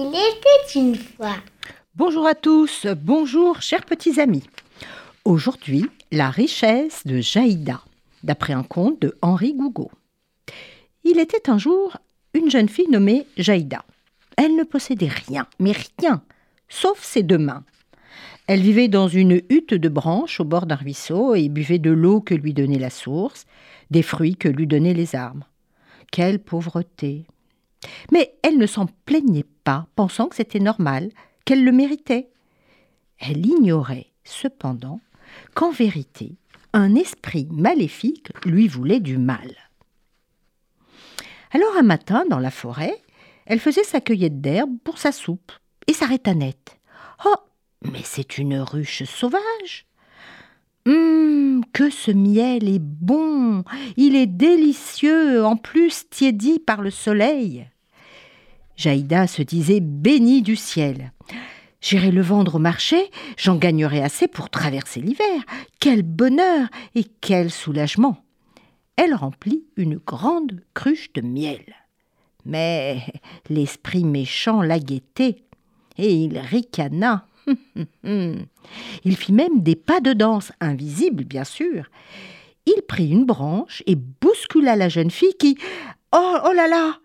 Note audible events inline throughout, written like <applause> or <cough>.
Il était une fois. Bonjour à tous, bonjour chers petits amis. Aujourd'hui, la richesse de Jaïda, d'après un conte de Henri Gougaud. Il était un jour une jeune fille nommée Jaïda. Elle ne possédait rien, mais rien, sauf ses deux mains. Elle vivait dans une hutte de branches au bord d'un ruisseau et buvait de l'eau que lui donnait la source, des fruits que lui donnaient les arbres. Quelle pauvreté. Mais elle ne s'en plaignait pas, pensant que c'était normal, qu'elle le méritait. Elle ignorait, cependant, qu'en vérité, un esprit maléfique lui voulait du mal. Alors un matin, dans la forêt, elle faisait sa cueillette d'herbe pour sa soupe et s'arrêta net. Oh, mais c'est une ruche sauvage. Hum, que ce miel est bon, il est délicieux, en plus tiédi par le soleil. Jaïda se disait bénie du ciel. J'irai le vendre au marché, j'en gagnerai assez pour traverser l'hiver. Quel bonheur et quel soulagement. Elle remplit une grande cruche de miel. Mais l'esprit méchant la guettait, et il ricana. <laughs> il fit même des pas de danse, invisibles bien sûr. Il prit une branche et bouscula la jeune fille qui. Oh, oh là là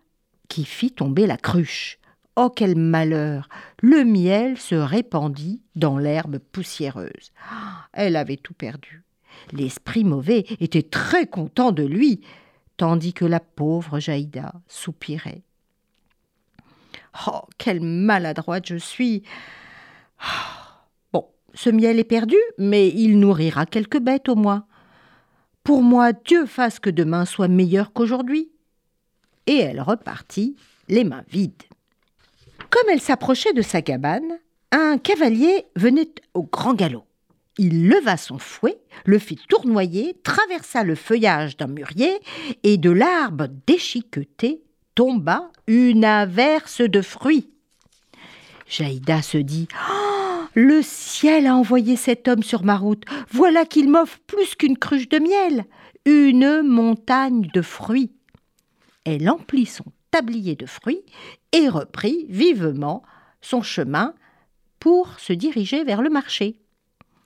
qui fit tomber la cruche. Oh quel malheur Le miel se répandit dans l'herbe poussiéreuse. Elle avait tout perdu. L'esprit mauvais était très content de lui, tandis que la pauvre Jaïda soupirait. Oh, quelle maladroite je suis Bon, ce miel est perdu, mais il nourrira quelques bêtes au moins. Pour moi, Dieu fasse que demain soit meilleur qu'aujourd'hui et elle repartit, les mains vides. Comme elle s'approchait de sa cabane, un cavalier venait au grand galop. Il leva son fouet, le fit tournoyer, traversa le feuillage d'un mûrier, et de l'arbre déchiqueté tomba une averse de fruits. Jaïda se dit oh, Le ciel a envoyé cet homme sur ma route. Voilà qu'il m'offre plus qu'une cruche de miel, une montagne de fruits elle emplit son tablier de fruits et reprit vivement son chemin pour se diriger vers le marché.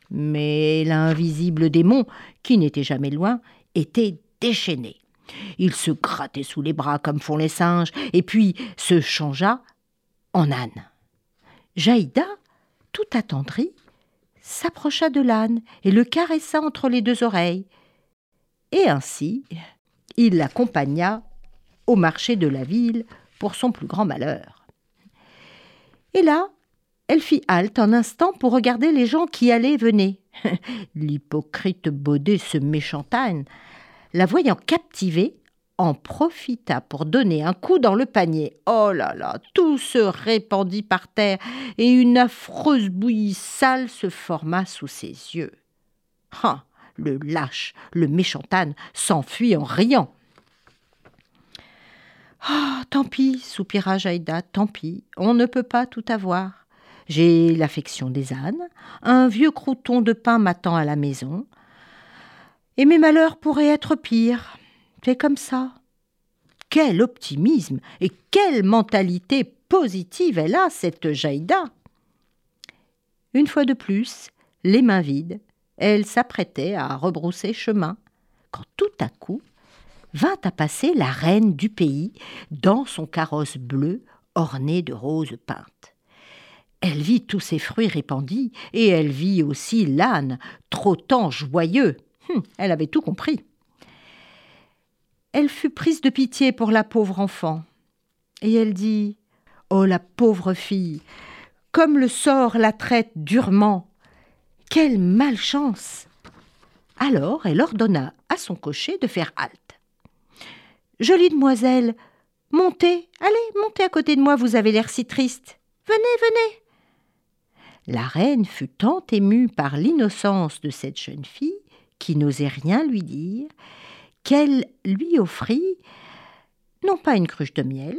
Mais l'invisible démon, qui n'était jamais loin, était déchaîné. Il se grattait sous les bras comme font les singes, et puis se changea en âne. Jaïda, tout attendrie, s'approcha de l'âne et le caressa entre les deux oreilles. Et ainsi, il l'accompagna au marché de la ville pour son plus grand malheur. Et là, elle fit halte un instant pour regarder les gens qui allaient et venaient. <laughs> L'hypocrite Baudet, ce méchant âne, la voyant captivée, en profita pour donner un coup dans le panier. Oh là là, tout se répandit par terre et une affreuse bouillie sale se forma sous ses yeux. Ah, le lâche, le méchant âne s'enfuit en riant. Ah, tant pis, soupira Jaïda, tant pis, on ne peut pas tout avoir. J'ai l'affection des ânes, un vieux crouton de pain m'attend à la maison, et mes malheurs pourraient être pires. C'est comme ça. Quel optimisme et quelle mentalité positive elle a, cette Jaïda Une fois de plus, les mains vides, elle s'apprêtait à rebrousser chemin, quand tout à coup, vint à passer la reine du pays dans son carrosse bleu orné de roses peintes. Elle vit tous ces fruits répandis, et elle vit aussi l'âne, trottant joyeux. Hum, elle avait tout compris. Elle fut prise de pitié pour la pauvre enfant, et elle dit Oh la pauvre fille, comme le sort la traite durement. Quelle malchance Alors elle ordonna à son cocher de faire halte. Jolie demoiselle, montez, allez, montez à côté de moi, vous avez l'air si triste. Venez, venez. La reine fut tant émue par l'innocence de cette jeune fille, qui n'osait rien lui dire, qu'elle lui offrit non pas une cruche de miel,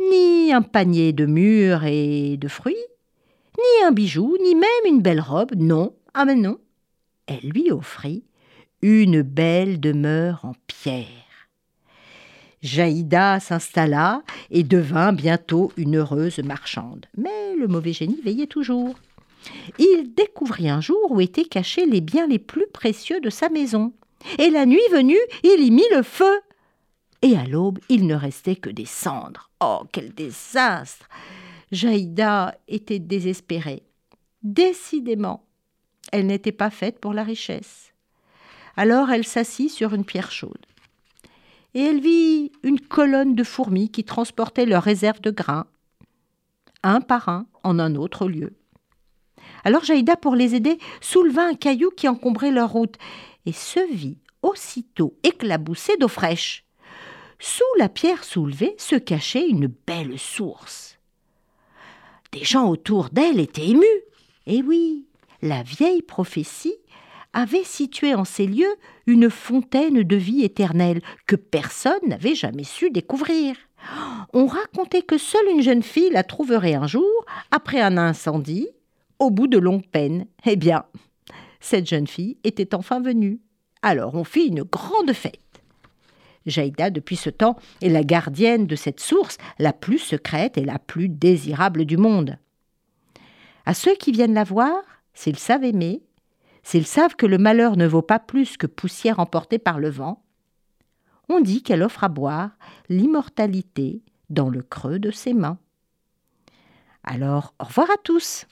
ni un panier de mûres et de fruits, ni un bijou, ni même une belle robe, non, ah mais non, elle lui offrit une belle demeure en pierre. Jaïda s'installa et devint bientôt une heureuse marchande. Mais le mauvais génie veillait toujours. Il découvrit un jour où étaient cachés les biens les plus précieux de sa maison. Et la nuit venue, il y mit le feu. Et à l'aube, il ne restait que des cendres. Oh, quel désastre Jaïda était désespérée. Décidément, elle n'était pas faite pour la richesse. Alors elle s'assit sur une pierre chaude. Et elle vit une colonne de fourmis qui transportaient leurs réserves de grains, un par un, en un autre lieu. Alors Jaïda, pour les aider, souleva un caillou qui encombrait leur route, se vit aussitôt éclaboussée d'eau fraîche. Sous la pierre soulevée se cachait une belle source. Des gens autour d'elle étaient émus. Et oui, la vieille prophétie avait situé en ces lieux une fontaine de vie éternelle que personne n'avait jamais su découvrir. On racontait que seule une jeune fille la trouverait un jour, après un incendie, au bout de longues peines. Eh bien, cette jeune fille était enfin venue. Alors on fit une grande fête. Jaïda, depuis ce temps, est la gardienne de cette source, la plus secrète et la plus désirable du monde. À ceux qui viennent la voir, s'ils savent aimer, s'ils savent que le malheur ne vaut pas plus que poussière emportée par le vent, on dit qu'elle offre à boire l'immortalité dans le creux de ses mains. Alors, au revoir à tous.